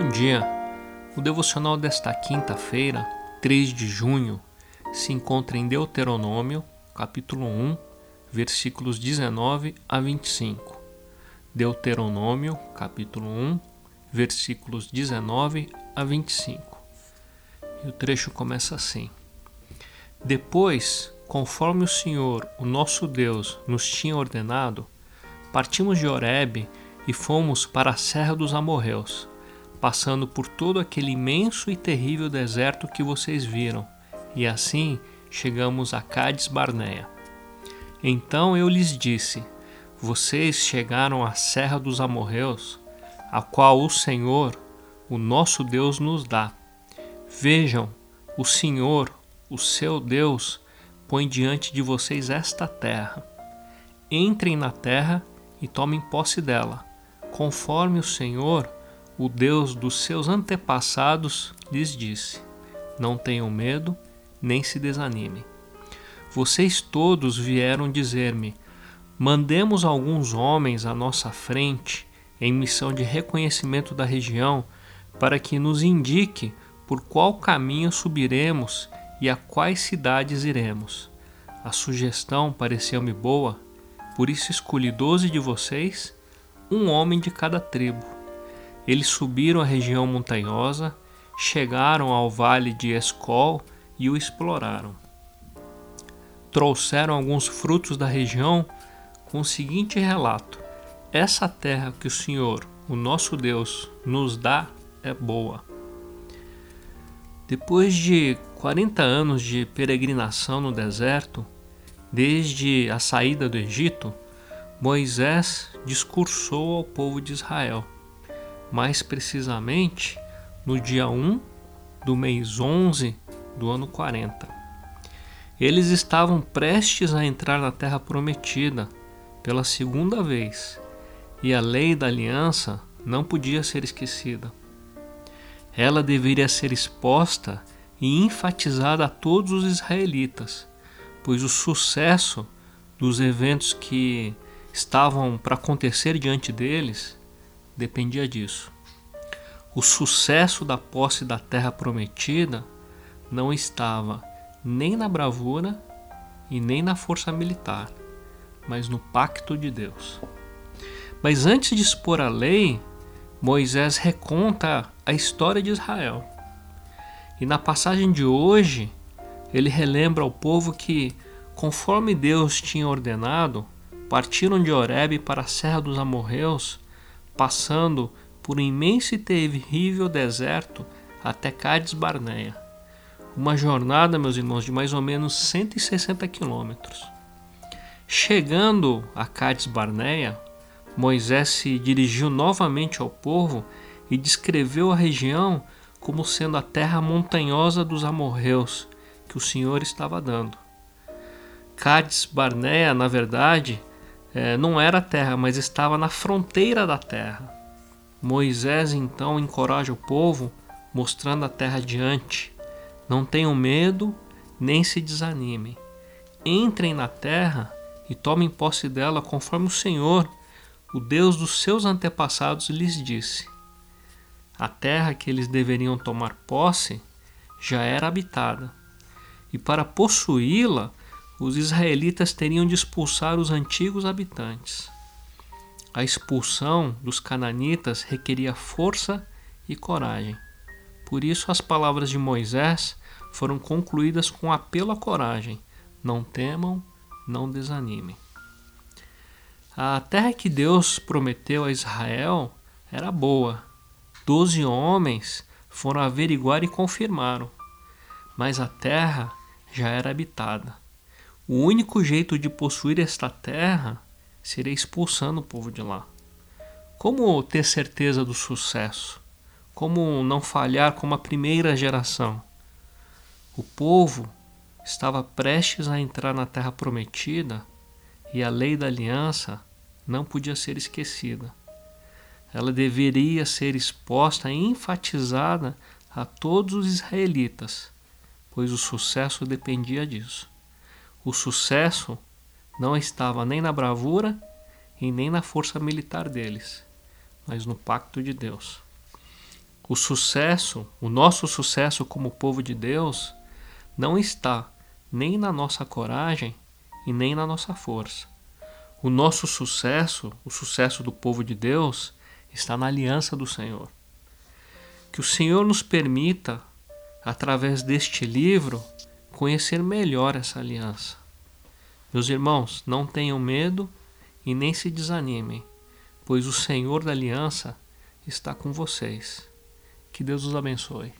Bom dia. O devocional desta quinta-feira, 3 de junho, se encontra em Deuteronômio, capítulo 1, versículos 19 a 25. Deuteronômio, capítulo 1, versículos 19 a 25. E o trecho começa assim: Depois, conforme o Senhor, o nosso Deus, nos tinha ordenado, partimos de Horebe e fomos para a serra dos amorreus passando por todo aquele imenso e terrível deserto que vocês viram, e assim chegamos a Cades Barneia. Então eu lhes disse: Vocês chegaram à Serra dos Amorreus, a qual o Senhor, o nosso Deus, nos dá. Vejam, o Senhor, o seu Deus, põe diante de vocês esta terra. Entrem na terra e tomem posse dela, conforme o Senhor, o Deus dos seus antepassados lhes disse: Não tenham medo, nem se desanimem. Vocês todos vieram dizer-me: Mandemos alguns homens à nossa frente em missão de reconhecimento da região, para que nos indique por qual caminho subiremos e a quais cidades iremos. A sugestão pareceu-me boa, por isso escolhi doze de vocês, um homem de cada tribo eles subiram a região montanhosa, chegaram ao vale de Escol e o exploraram. Trouxeram alguns frutos da região com o seguinte relato: Essa terra que o Senhor, o nosso Deus, nos dá é boa. Depois de 40 anos de peregrinação no deserto, desde a saída do Egito, Moisés discursou ao povo de Israel mais precisamente no dia 1 do mês 11 do ano 40. Eles estavam prestes a entrar na Terra Prometida pela segunda vez e a lei da aliança não podia ser esquecida. Ela deveria ser exposta e enfatizada a todos os israelitas, pois o sucesso dos eventos que estavam para acontecer diante deles dependia disso. O sucesso da posse da terra prometida não estava nem na bravura e nem na força militar, mas no pacto de Deus. Mas antes de expor a lei, Moisés reconta a história de Israel. E na passagem de hoje, ele relembra ao povo que, conforme Deus tinha ordenado, partiram de Horebe para a Serra dos Amorreus passando por um imenso e terrível deserto até Cádiz Barneia. Uma jornada, meus irmãos, de mais ou menos 160 quilômetros. Chegando a Cádiz Barneia, Moisés se dirigiu novamente ao povo e descreveu a região como sendo a terra montanhosa dos amorreus que o Senhor estava dando. Cádiz Barneia, na verdade, é, não era terra, mas estava na fronteira da terra. Moisés então encoraja o povo, mostrando a terra adiante. Não tenham medo, nem se desanimem. Entrem na terra e tomem posse dela conforme o Senhor, o Deus dos seus antepassados, lhes disse. A terra que eles deveriam tomar posse já era habitada, e para possuí-la os israelitas teriam de expulsar os antigos habitantes. A expulsão dos cananitas requeria força e coragem. Por isso, as palavras de Moisés foram concluídas com apelo à coragem: não temam, não desanimem. A terra que Deus prometeu a Israel era boa. Doze homens foram averiguar e confirmaram, mas a terra já era habitada. O único jeito de possuir esta terra seria expulsando o povo de lá. Como ter certeza do sucesso? Como não falhar como a primeira geração? O povo estava prestes a entrar na terra prometida e a lei da aliança não podia ser esquecida. Ela deveria ser exposta e enfatizada a todos os israelitas, pois o sucesso dependia disso. O sucesso não estava nem na bravura e nem na força militar deles, mas no pacto de Deus. O sucesso, o nosso sucesso como povo de Deus, não está nem na nossa coragem e nem na nossa força. O nosso sucesso, o sucesso do povo de Deus, está na aliança do Senhor. Que o Senhor nos permita, através deste livro, conhecer melhor essa aliança. Meus irmãos, não tenham medo e nem se desanimem, pois o Senhor da aliança está com vocês. Que Deus os abençoe.